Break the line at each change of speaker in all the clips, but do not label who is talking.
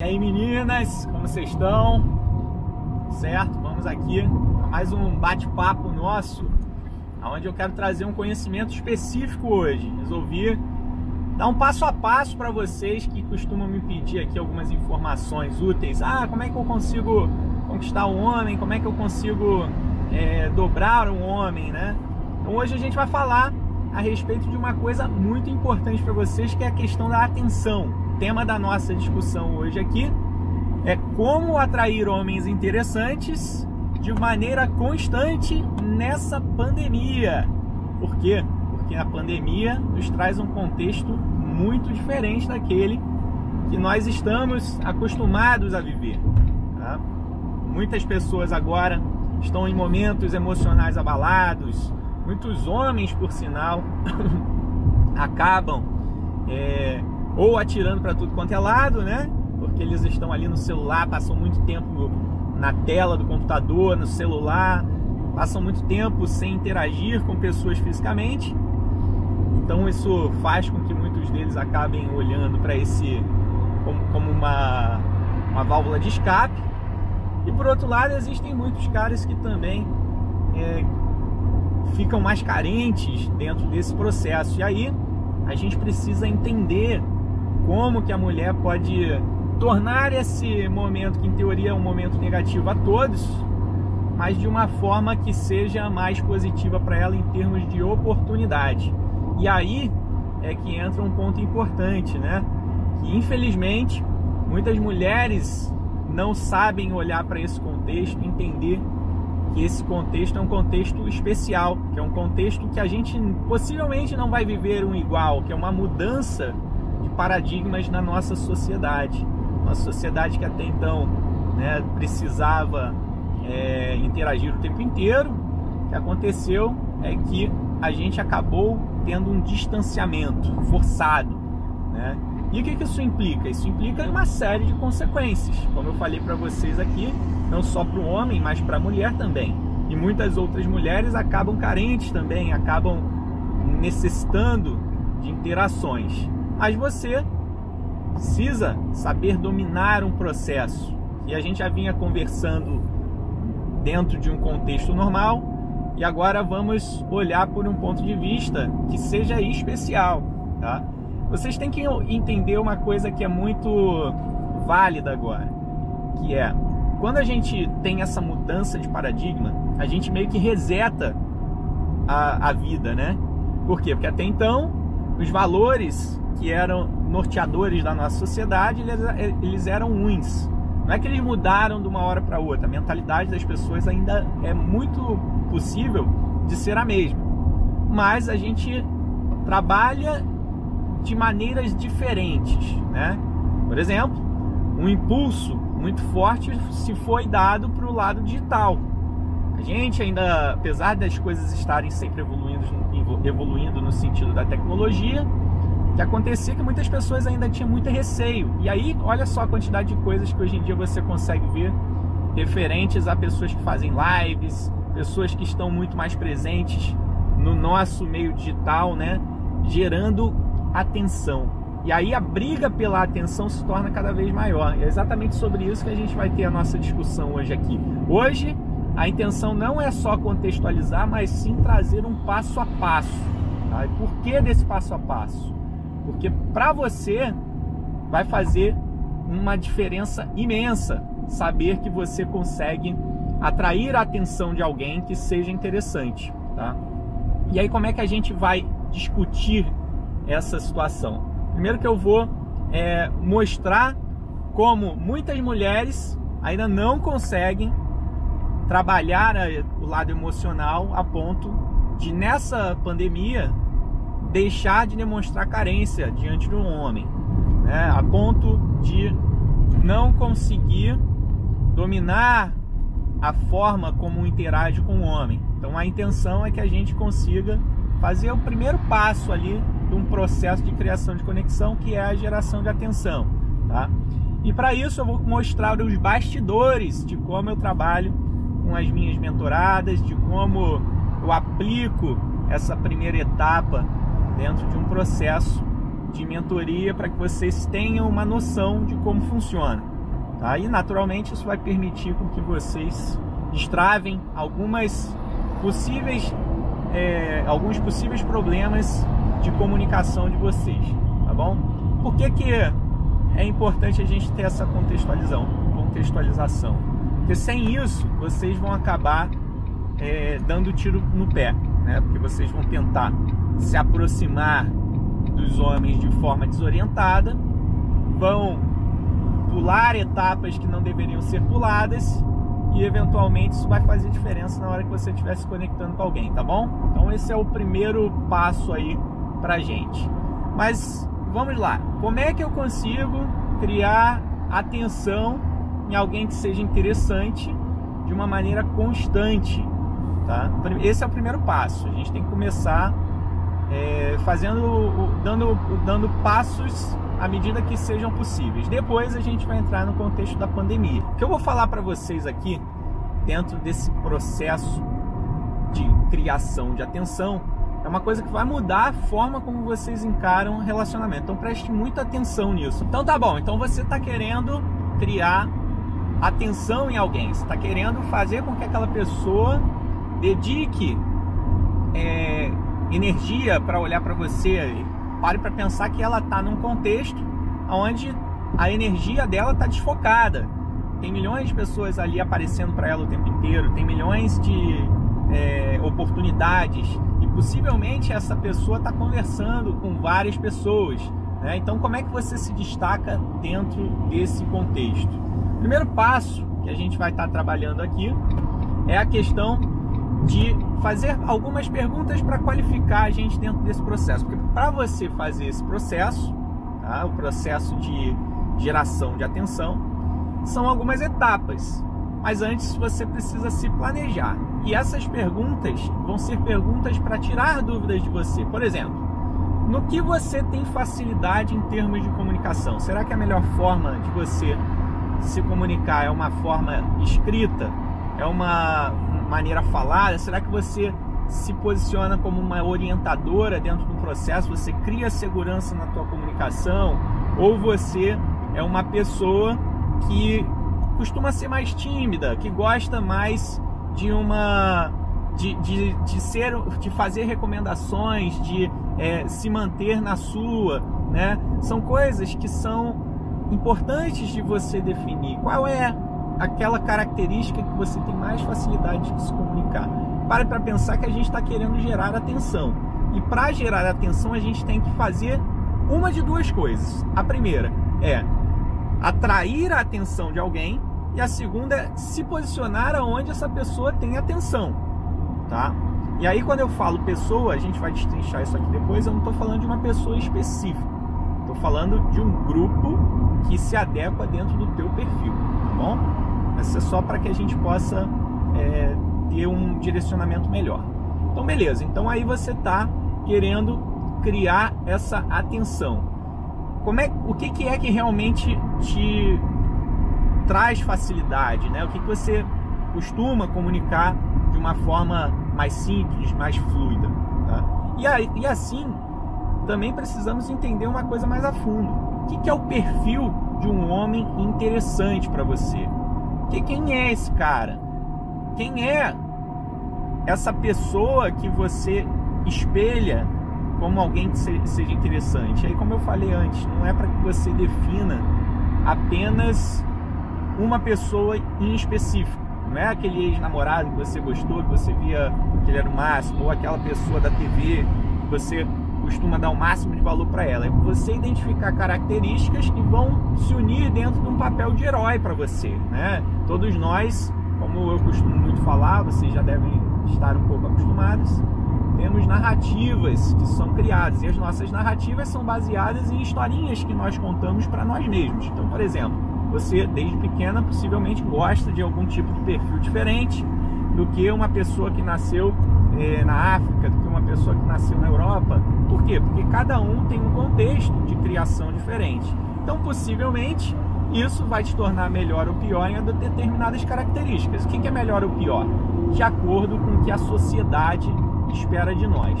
E aí meninas, como vocês estão? Certo? Vamos aqui a mais um bate-papo nosso, onde eu quero trazer um conhecimento específico hoje. Resolvi dar um passo a passo para vocês que costumam me pedir aqui algumas informações úteis. Ah, como é que eu consigo conquistar um homem? Como é que eu consigo é, dobrar um homem, né? Então hoje a gente vai falar a respeito de uma coisa muito importante para vocês, que é a questão da atenção. Tema da nossa discussão hoje aqui é como atrair homens interessantes de maneira constante nessa pandemia. Por quê? Porque a pandemia nos traz um contexto muito diferente daquele que nós estamos acostumados a viver. Tá? Muitas pessoas agora estão em momentos emocionais abalados, muitos homens, por sinal, acabam é, ou atirando para tudo quanto é lado, né? Porque eles estão ali no celular, passam muito tempo na tela do computador, no celular, passam muito tempo sem interagir com pessoas fisicamente. Então isso faz com que muitos deles acabem olhando para esse como, como uma, uma válvula de escape. E por outro lado, existem muitos caras que também é, ficam mais carentes dentro desse processo. E aí a gente precisa entender como que a mulher pode tornar esse momento, que em teoria é um momento negativo a todos, mas de uma forma que seja mais positiva para ela em termos de oportunidade. E aí é que entra um ponto importante, né? Que infelizmente muitas mulheres não sabem olhar para esse contexto, entender que esse contexto é um contexto especial, que é um contexto que a gente possivelmente não vai viver um igual, que é uma mudança paradigmas na nossa sociedade. Uma sociedade que até então né, precisava é, interagir o tempo inteiro. O que aconteceu é que a gente acabou tendo um distanciamento forçado. Né? E o que, que isso implica? Isso implica uma série de consequências, como eu falei para vocês aqui, não só para o homem, mas para a mulher também. E muitas outras mulheres acabam carentes também, acabam necessitando de interações. Mas você precisa saber dominar um processo. E a gente já vinha conversando dentro de um contexto normal, e agora vamos olhar por um ponto de vista que seja especial, tá? Vocês têm que entender uma coisa que é muito válida agora, que é quando a gente tem essa mudança de paradigma, a gente meio que reseta a, a vida, né? Por quê? Porque até então os valores que eram norteadores da nossa sociedade, eles, eles eram ruins. Não é que eles mudaram de uma hora para outra, a mentalidade das pessoas ainda é muito possível de ser a mesma. Mas a gente trabalha de maneiras diferentes, né? Por exemplo, um impulso muito forte se foi dado para o lado digital. A gente ainda, apesar das coisas estarem sempre evoluindo, evoluindo no sentido da tecnologia, que acontecia que muitas pessoas ainda tinham muito receio. E aí, olha só a quantidade de coisas que hoje em dia você consegue ver referentes a pessoas que fazem lives, pessoas que estão muito mais presentes no nosso meio digital, né? Gerando atenção. E aí a briga pela atenção se torna cada vez maior. É exatamente sobre isso que a gente vai ter a nossa discussão hoje aqui. Hoje, a intenção não é só contextualizar, mas sim trazer um passo a passo. Tá? E por que desse passo a passo? Porque para você vai fazer uma diferença imensa saber que você consegue atrair a atenção de alguém que seja interessante, tá? E aí como é que a gente vai discutir essa situação. Primeiro que eu vou é, mostrar como muitas mulheres ainda não conseguem trabalhar é, o lado emocional a ponto de nessa pandemia deixar de demonstrar carência diante de um homem, né? a ponto de não conseguir dominar a forma como interage com o homem. Então a intenção é que a gente consiga fazer o primeiro passo ali de um processo de criação de conexão que é a geração de atenção, tá? E para isso eu vou mostrar os bastidores de como eu trabalho com as minhas mentoradas, de como eu aplico essa primeira etapa dentro de um processo de mentoria para que vocês tenham uma noção de como funciona. Tá? E naturalmente isso vai permitir com que vocês destravem algumas possíveis, é, alguns possíveis problemas de comunicação de vocês, tá bom? Por que, que é importante a gente ter essa contextualização? contextualização? Porque sem isso vocês vão acabar é, dando tiro no pé, né? Porque vocês vão tentar se aproximar dos homens de forma desorientada, vão pular etapas que não deveriam ser puladas e eventualmente isso vai fazer diferença na hora que você estiver se conectando com alguém, tá bom? Então esse é o primeiro passo aí pra gente. Mas vamos lá, como é que eu consigo criar atenção em alguém que seja interessante de uma maneira constante, tá? Esse é o primeiro passo. A gente tem que começar é, fazendo, dando, dando passos à medida que sejam possíveis. Depois a gente vai entrar no contexto da pandemia. O que eu vou falar para vocês aqui, dentro desse processo de criação de atenção, é uma coisa que vai mudar a forma como vocês encaram o relacionamento. Então preste muita atenção nisso. Então tá bom, então você está querendo criar atenção em alguém, você está querendo fazer com que aquela pessoa dedique é, energia para olhar para você, pare para pensar que ela está num contexto onde a energia dela está desfocada. Tem milhões de pessoas ali aparecendo para ela o tempo inteiro, tem milhões de é, oportunidades e possivelmente essa pessoa está conversando com várias pessoas. Né? Então, como é que você se destaca dentro desse contexto? Primeiro passo que a gente vai estar tá trabalhando aqui é a questão de fazer algumas perguntas para qualificar a gente dentro desse processo. Porque para você fazer esse processo, tá? o processo de geração de atenção, são algumas etapas. Mas antes você precisa se planejar. E essas perguntas vão ser perguntas para tirar dúvidas de você. Por exemplo, no que você tem facilidade em termos de comunicação? Será que a melhor forma de você se comunicar é uma forma escrita? É uma maneira falada? Será que você se posiciona como uma orientadora dentro do processo? Você cria segurança na tua comunicação? Ou você é uma pessoa que costuma ser mais tímida, que gosta mais de uma de, de, de ser de fazer recomendações, de é, se manter na sua, né? São coisas que são importantes de você definir. Qual é aquela característica que você tem mais facilidade de se comunicar. Pare para pensar que a gente está querendo gerar atenção. E para gerar atenção, a gente tem que fazer uma de duas coisas. A primeira é atrair a atenção de alguém, e a segunda é se posicionar aonde essa pessoa tem atenção. Tá? E aí, quando eu falo pessoa, a gente vai destrinchar isso aqui depois. Eu não estou falando de uma pessoa específica, estou falando de um grupo que se adequa dentro do teu perfil, tá bom? Isso é só para que a gente possa é, ter um direcionamento melhor. Então, beleza. Então, aí você está querendo criar essa atenção. Como é, o que, que é que realmente te traz facilidade, né? O que, que você costuma comunicar de uma forma mais simples, mais fluida, tá? E, aí, e assim, também precisamos entender uma coisa mais a fundo. O que, que é o perfil de um homem interessante para você? Que quem é esse cara? Quem é essa pessoa que você espelha como alguém que seja interessante? Aí, como eu falei antes, não é para que você defina apenas uma pessoa em específico. Não é aquele ex-namorado que você gostou, que você via que ele era o máximo, ou aquela pessoa da TV que você costuma dar o máximo de valor para ela. É você identificar características que vão se unir dentro de um papel de herói para você, né? Todos nós, como eu costumo muito falar, vocês já devem estar um pouco acostumados, temos narrativas que são criadas e as nossas narrativas são baseadas em historinhas que nós contamos para nós mesmos. Então, por exemplo, você desde pequena possivelmente gosta de algum tipo de perfil diferente do que uma pessoa que nasceu é, na África, do que uma pessoa que nasceu na Europa. Por quê? Porque cada um tem um contexto de criação diferente. Então, possivelmente, isso vai te tornar melhor ou pior em determinadas características. O que é melhor ou pior? De acordo com o que a sociedade espera de nós,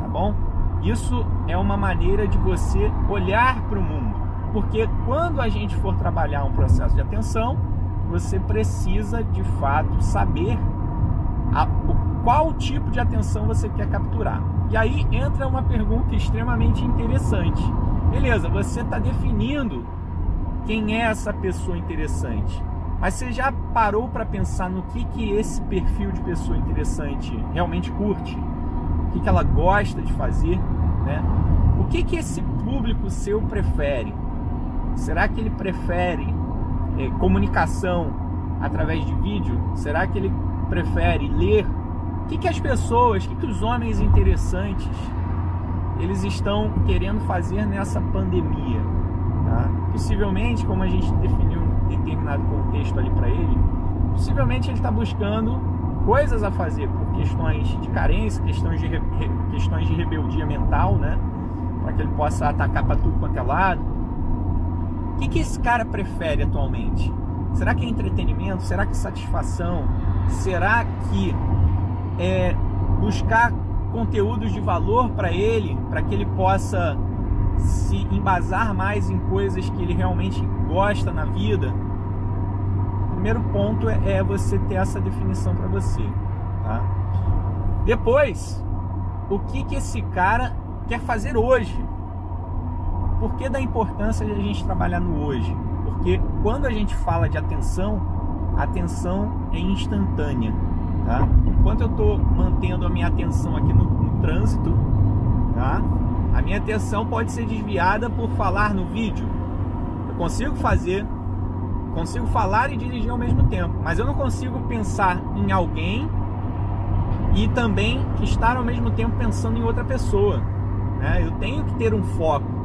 tá bom? Isso é uma maneira de você olhar para o mundo. Porque quando a gente for trabalhar um processo de atenção, você precisa de fato saber a, qual tipo de atenção você quer capturar. E aí entra uma pergunta extremamente interessante. Beleza, você está definindo quem é essa pessoa interessante. Mas você já parou para pensar no que, que esse perfil de pessoa interessante realmente curte? O que, que ela gosta de fazer? Né? O que, que esse público seu prefere? Será que ele prefere é, comunicação através de vídeo? Será que ele prefere ler? O que, que as pessoas, o que, que os homens interessantes eles estão querendo fazer nessa pandemia? Tá? Possivelmente, como a gente definiu um determinado contexto ali para ele, possivelmente ele está buscando coisas a fazer por questões de carência, questões de, questões de rebeldia mental, né? Para que ele possa atacar para tudo quanto é lado. O que, que esse cara prefere atualmente? Será que é entretenimento? Será que é satisfação? Será que é buscar conteúdos de valor para ele, para que ele possa se embasar mais em coisas que ele realmente gosta na vida? O primeiro ponto é, é você ter essa definição para você. Tá? Depois, o que, que esse cara quer fazer hoje? Por que da importância de a gente trabalhar no hoje? Porque quando a gente fala de atenção, a atenção é instantânea. Tá? Enquanto eu estou mantendo a minha atenção aqui no, no trânsito, tá? a minha atenção pode ser desviada por falar no vídeo. Eu consigo fazer, consigo falar e dirigir ao mesmo tempo, mas eu não consigo pensar em alguém e também estar ao mesmo tempo pensando em outra pessoa. Né? Eu tenho que ter um foco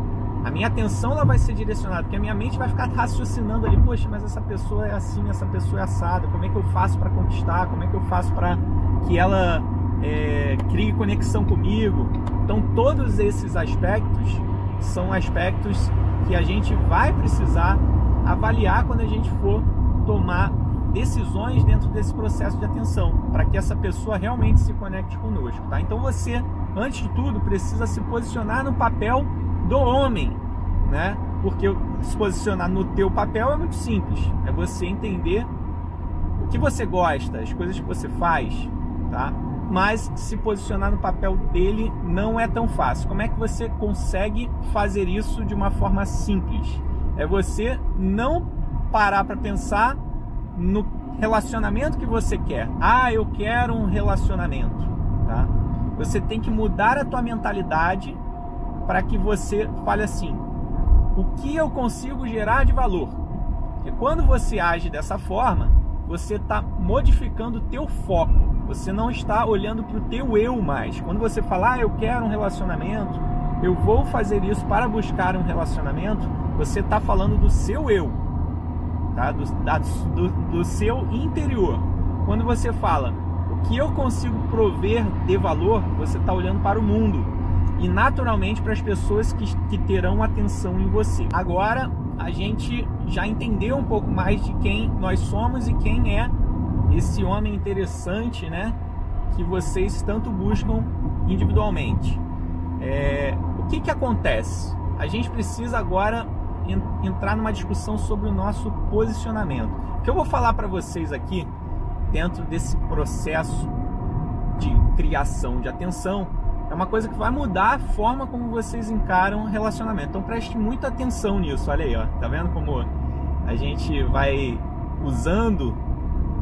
a minha atenção ela vai ser direcionada, porque a minha mente vai ficar raciocinando ali, poxa, mas essa pessoa é assim, essa pessoa é assada, como é que eu faço para conquistar, como é que eu faço para que ela é, crie conexão comigo. Então, todos esses aspectos são aspectos que a gente vai precisar avaliar quando a gente for tomar decisões dentro desse processo de atenção, para que essa pessoa realmente se conecte conosco, tá? Então você, antes de tudo, precisa se posicionar no papel do homem, né? Porque se posicionar no teu papel é muito simples, é você entender o que você gosta, as coisas que você faz, tá? Mas se posicionar no papel dele não é tão fácil. Como é que você consegue fazer isso de uma forma simples? É você não parar para pensar no relacionamento que você quer. Ah, eu quero um relacionamento, tá? Você tem que mudar a tua mentalidade para que você fale assim: o que eu consigo gerar de valor? E quando você age dessa forma, você está modificando o teu foco. Você não está olhando para o teu eu mais. Quando você fala, ah, eu quero um relacionamento, eu vou fazer isso para buscar um relacionamento, você está falando do seu eu, tá? do, da, do, do seu interior. Quando você fala, o que eu consigo prover de valor, você está olhando para o mundo e naturalmente para as pessoas que, que terão atenção em você. Agora a gente já entendeu um pouco mais de quem nós somos e quem é esse homem interessante, né? Que vocês tanto buscam individualmente. É, o que, que acontece? A gente precisa agora entrar numa discussão sobre o nosso posicionamento. O que eu vou falar para vocês aqui, dentro desse processo de criação de atenção, é uma coisa que vai mudar a forma como vocês encaram o relacionamento. Então preste muita atenção nisso. Olha aí, ó. Tá vendo como a gente vai usando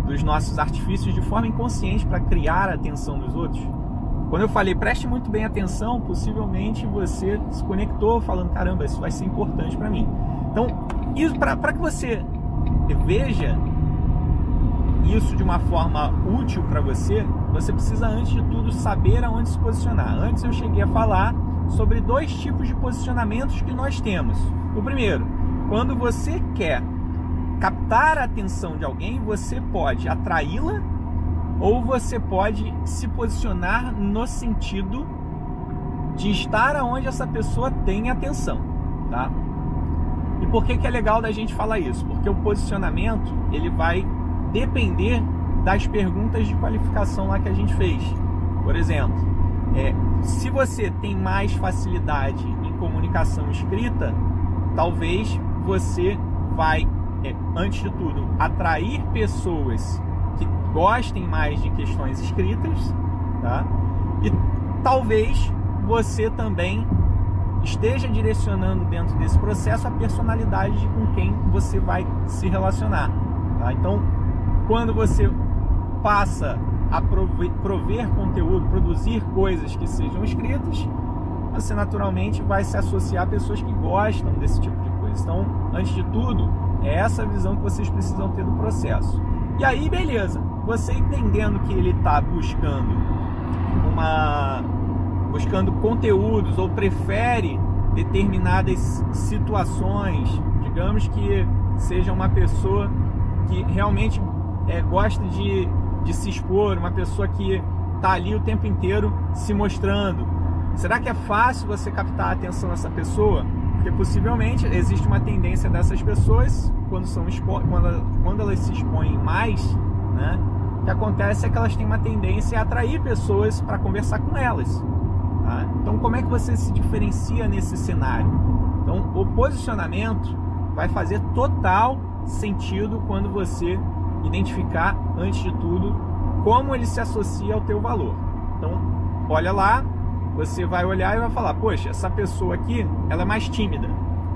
dos nossos artifícios de forma inconsciente para criar a atenção dos outros? Quando eu falei preste muito bem atenção, possivelmente você se conectou falando: caramba, isso vai ser importante para mim. Então, isso para que você veja isso de uma forma útil para você, você precisa antes de tudo saber aonde se posicionar. Antes eu cheguei a falar sobre dois tipos de posicionamentos que nós temos. O primeiro, quando você quer captar a atenção de alguém, você pode atraí-la ou você pode se posicionar no sentido de estar aonde essa pessoa tem atenção, tá? E por que, que é legal da gente falar isso? Porque o posicionamento ele vai depender das perguntas de qualificação lá que a gente fez. Por exemplo, é, se você tem mais facilidade em comunicação escrita, talvez você vai, antes de tudo, atrair pessoas que gostem mais de questões escritas, tá? E talvez você também esteja direcionando dentro desse processo a personalidade de com quem você vai se relacionar. Tá? Então, quando você passa a prover, prover conteúdo, produzir coisas que sejam escritas, você naturalmente vai se associar a pessoas que gostam desse tipo de coisa. Então, antes de tudo, é essa visão que vocês precisam ter do processo. E aí, beleza, você entendendo que ele está buscando uma buscando conteúdos ou prefere determinadas situações, digamos que seja uma pessoa que realmente é, gosta de, de se expor, uma pessoa que está ali o tempo inteiro se mostrando. Será que é fácil você captar a atenção dessa pessoa? Porque possivelmente existe uma tendência dessas pessoas, quando, são quando, quando elas se expõem mais, né? O que acontece é que elas têm uma tendência a atrair pessoas para conversar com elas. Tá? Então, como é que você se diferencia nesse cenário? Então, o posicionamento vai fazer total sentido quando você identificar, antes de tudo, como ele se associa ao teu valor. Então, olha lá, você vai olhar e vai falar: poxa, essa pessoa aqui, ela é mais tímida,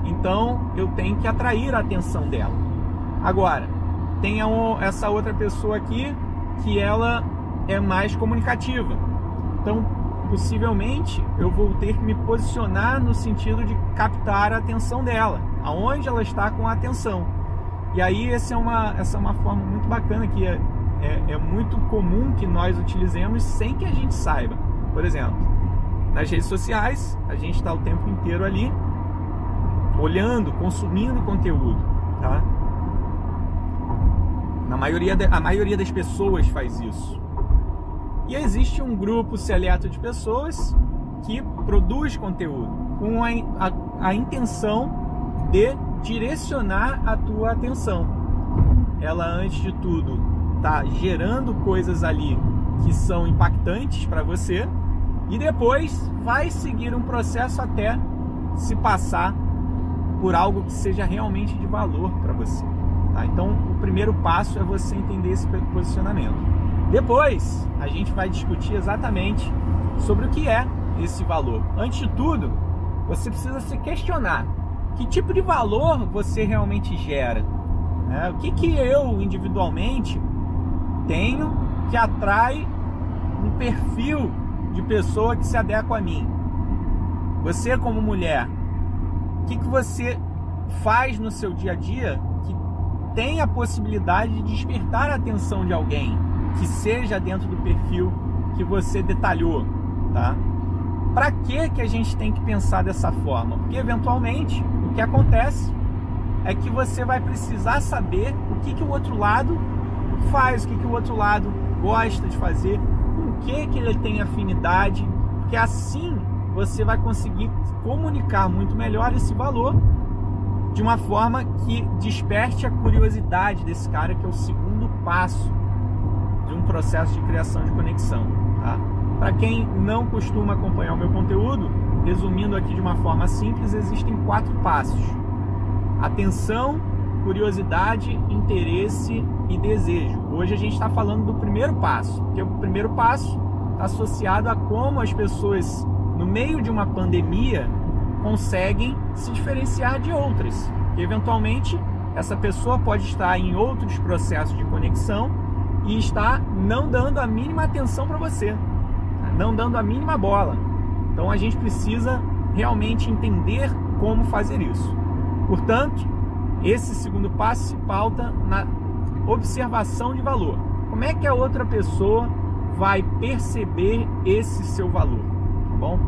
então eu tenho que atrair a atenção dela. Agora, tem essa outra pessoa aqui que ela é mais comunicativa. Então, possivelmente eu vou ter que me posicionar no sentido de captar a atenção dela, aonde ela está com a atenção. E aí essa é uma, essa é uma forma muito bacana que é, é, é muito comum que nós utilizemos sem que a gente saiba. Por exemplo, nas redes sociais, a gente está o tempo inteiro ali olhando, consumindo conteúdo, tá? Na maioria, a maioria das pessoas faz isso. E existe um grupo seleto de pessoas que produz conteúdo com a, a, a intenção de direcionar a tua atenção. Ela, antes de tudo, está gerando coisas ali que são impactantes para você e depois vai seguir um processo até se passar por algo que seja realmente de valor para você. Tá? Então, o primeiro passo é você entender esse posicionamento. Depois, a gente vai discutir exatamente sobre o que é esse valor. Antes de tudo, você precisa se questionar que tipo de valor você realmente gera. Né? O que, que eu individualmente tenho que atrai um perfil de pessoa que se adequa a mim. Você como mulher, o que, que você faz no seu dia a dia que tem a possibilidade de despertar a atenção de alguém? que seja dentro do perfil que você detalhou, tá? Para que que a gente tem que pensar dessa forma? Porque eventualmente o que acontece é que você vai precisar saber o que que o outro lado faz, o que que o outro lado gosta de fazer, que que ele tem afinidade, porque assim você vai conseguir comunicar muito melhor esse valor de uma forma que desperte a curiosidade desse cara, que é o segundo passo de um processo de criação de conexão. Tá? Para quem não costuma acompanhar o meu conteúdo, resumindo aqui de uma forma simples, existem quatro passos: atenção, curiosidade, interesse e desejo. Hoje a gente está falando do primeiro passo, porque o primeiro passo está associado a como as pessoas, no meio de uma pandemia, conseguem se diferenciar de outras. E, eventualmente, essa pessoa pode estar em outros processos de conexão e está não dando a mínima atenção para você, não dando a mínima bola. Então a gente precisa realmente entender como fazer isso. Portanto, esse segundo passo se pauta na observação de valor. Como é que a outra pessoa vai perceber esse seu valor, tá bom?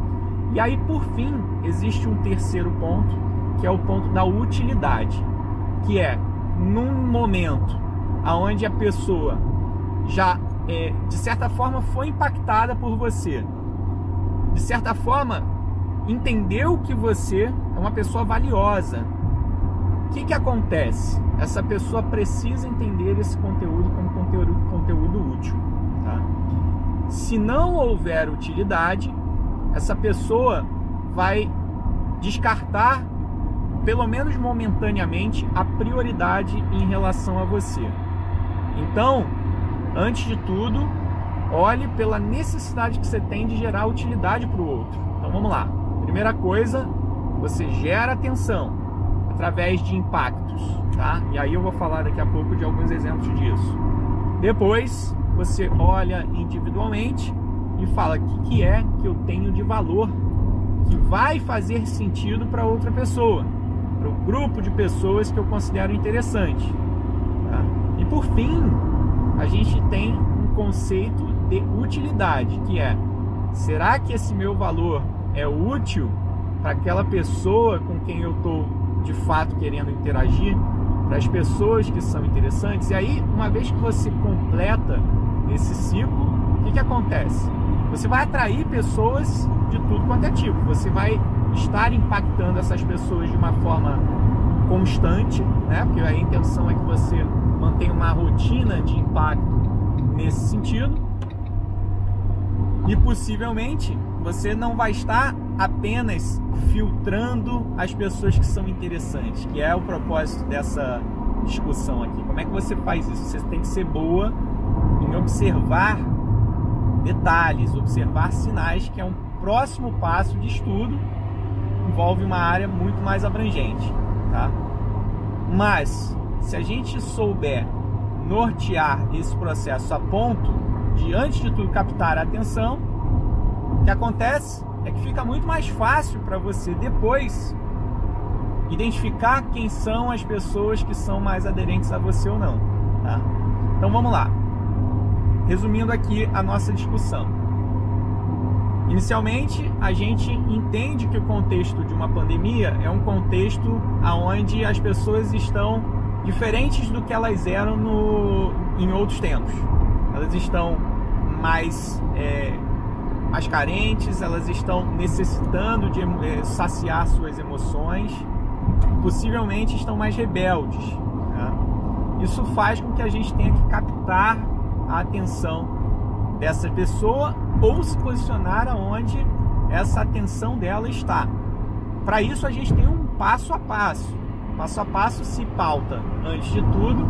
E aí, por fim, existe um terceiro ponto, que é o ponto da utilidade, que é num momento aonde a pessoa já é, de certa forma foi impactada por você. De certa forma, entendeu que você é uma pessoa valiosa. O que, que acontece? Essa pessoa precisa entender esse conteúdo como conteúdo, conteúdo útil. Tá? Se não houver utilidade, essa pessoa vai descartar, pelo menos momentaneamente, a prioridade em relação a você. Então, antes de tudo, olhe pela necessidade que você tem de gerar utilidade para o outro. Então vamos lá. Primeira coisa, você gera atenção através de impactos, tá? E aí eu vou falar daqui a pouco de alguns exemplos disso. Depois, você olha individualmente e fala o que, que é que eu tenho de valor que vai fazer sentido para outra pessoa, para o grupo de pessoas que eu considero interessante. Tá? E por fim, a gente tem um conceito de utilidade, que é: será que esse meu valor é útil para aquela pessoa com quem eu estou de fato querendo interagir, para as pessoas que são interessantes? E aí, uma vez que você completa esse ciclo, o que, que acontece? Você vai atrair pessoas de tudo quanto é tipo. Você vai estar impactando essas pessoas de uma forma constante, né? Porque a intenção é que você mantenha uma rotina de impacto nesse sentido. E possivelmente você não vai estar apenas filtrando as pessoas que são interessantes, que é o propósito dessa discussão aqui. Como é que você faz isso? Você tem que ser boa em observar detalhes, observar sinais, que é um próximo passo de estudo, envolve uma área muito mais abrangente, tá? Mas se a gente souber nortear esse processo a ponto de antes de tudo captar a atenção, que acontece é que fica muito mais fácil para você depois identificar quem são as pessoas que são mais aderentes a você ou não, tá? Então vamos lá. Resumindo aqui a nossa discussão. Inicialmente, a gente entende que o contexto de uma pandemia é um contexto onde as pessoas estão diferentes do que elas eram no, em outros tempos. Elas estão mais, é, mais carentes, elas estão necessitando de é, saciar suas emoções, possivelmente estão mais rebeldes. Né? Isso faz com que a gente tenha que captar a atenção dessa pessoa ou se posicionar aonde essa atenção dela está. Para isso a gente tem um passo a passo. Passo a passo se pauta, antes de tudo,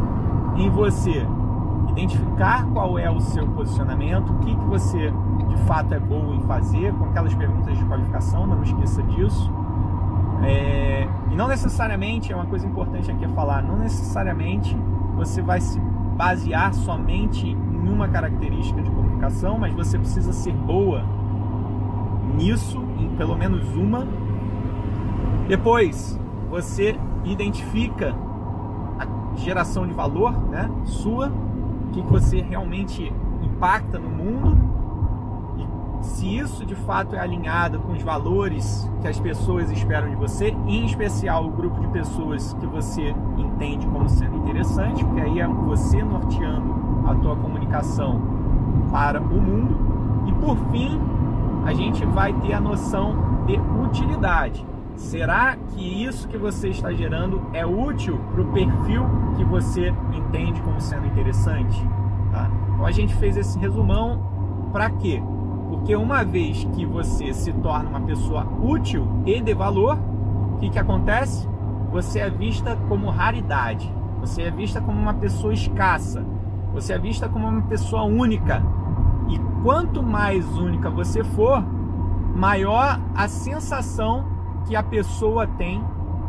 em você identificar qual é o seu posicionamento, o que, que você de fato é bom em fazer, com aquelas perguntas de qualificação, não esqueça disso. É, e não necessariamente, é uma coisa importante aqui a falar, não necessariamente você vai se basear somente nenhuma característica de comunicação, mas você precisa ser boa nisso, em pelo menos uma. Depois, você identifica a geração de valor, né, sua, o que você realmente impacta no mundo e se isso de fato é alinhado com os valores que as pessoas esperam de você, em especial o grupo de pessoas que você entende como sendo interessante, porque aí é você norteando a tua comunicação para o mundo. E por fim, a gente vai ter a noção de utilidade. Será que isso que você está gerando é útil para o perfil que você entende como sendo interessante? Tá? Então a gente fez esse resumão para quê? Porque uma vez que você se torna uma pessoa útil e de valor, o que, que acontece? Você é vista como raridade, você é vista como uma pessoa escassa, você é vista como uma pessoa única. E quanto mais única você for, maior a sensação que a pessoa tem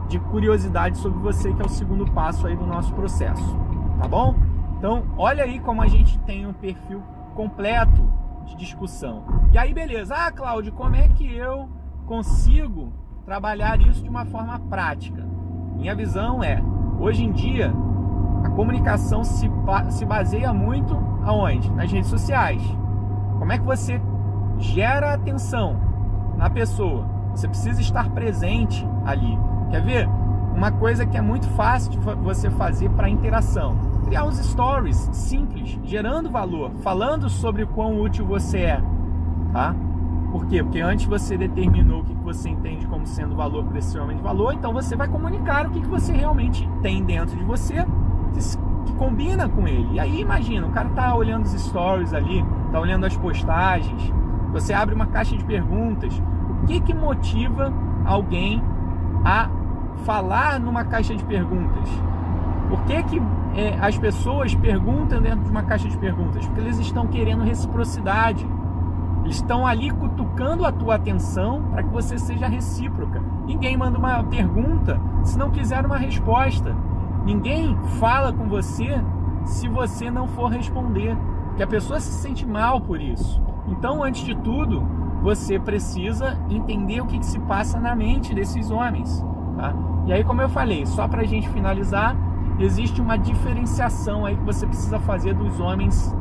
de curiosidade sobre você, que é o segundo passo aí do nosso processo. Tá bom? Então, olha aí como a gente tem um perfil completo de discussão. E aí, beleza. Ah, Cláudio, como é que eu consigo trabalhar isso de uma forma prática? Minha visão é, hoje em dia, a comunicação se, se baseia muito aonde? Nas redes sociais. Como é que você gera atenção na pessoa? Você precisa estar presente ali. Quer ver? Uma coisa que é muito fácil de você fazer para interação. Criar uns stories simples, gerando valor, falando sobre o quão útil você é. Tá? Por quê? Porque antes você determinou o que você entende como sendo valor para esse homem de valor, então você vai comunicar o que você realmente tem dentro de você que, combina com ele. E aí imagina, o cara tá olhando os stories ali, tá olhando as postagens, Você abre uma caixa de perguntas. Que que motiva alguém a falar numa caixa de perguntas? Por que, que é, as pessoas perguntam dentro de uma caixa de perguntas? Porque eles estão querendo reciprocidade. Eles estão ali cutucando a tua atenção para que você seja recíproca. Ninguém manda uma pergunta se não quiser uma resposta. Ninguém fala com você se você não for responder. Porque a pessoa se sente mal por isso. Então, antes de tudo, você precisa entender o que, que se passa na mente desses homens. Tá? E aí, como eu falei, só para a gente finalizar, existe uma diferenciação aí que você precisa fazer dos homens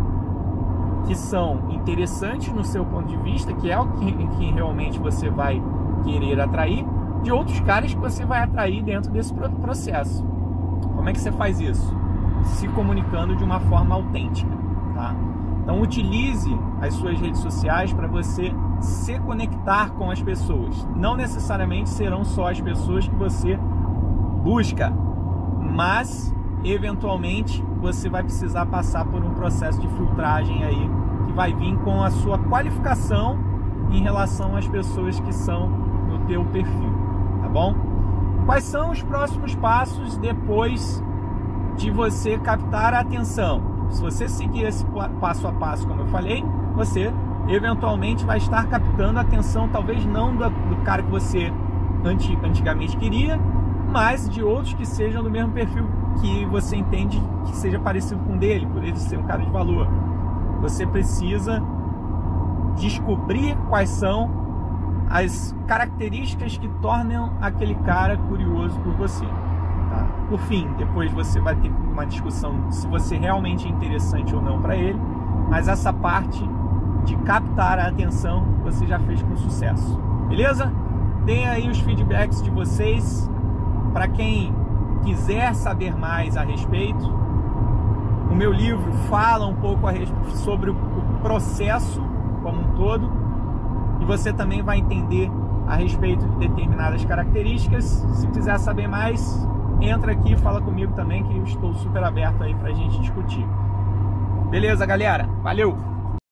que são interessantes no seu ponto de vista, que é o que, que realmente você vai querer atrair, de outros caras que você vai atrair dentro desse processo. Como é que você faz isso? Se comunicando de uma forma autêntica, tá? Então utilize as suas redes sociais para você se conectar com as pessoas. Não necessariamente serão só as pessoas que você busca, mas eventualmente você vai precisar passar por um processo de filtragem aí que vai vir com a sua qualificação em relação às pessoas que são no teu perfil, tá bom? Quais são os próximos passos depois de você captar a atenção? Se você seguir esse passo a passo, como eu falei, você eventualmente vai estar captando a atenção, talvez não do, do cara que você antigamente queria, mas de outros que sejam do mesmo perfil que você entende que seja parecido com o dele, por ele ser um cara de valor. Você precisa descobrir quais são as características que tornam aquele cara curioso por você. Tá? Por fim, depois você vai ter uma discussão se você realmente é interessante ou não para ele, mas essa parte de captar a atenção você já fez com sucesso. Beleza? Deem aí os feedbacks de vocês para quem quiser saber mais a respeito, o meu livro fala um pouco sobre o processo como um todo e você também vai entender a respeito de determinadas características. Se quiser saber mais, entra aqui e fala comigo também que eu estou super aberto aí para a gente discutir. Beleza, galera? Valeu!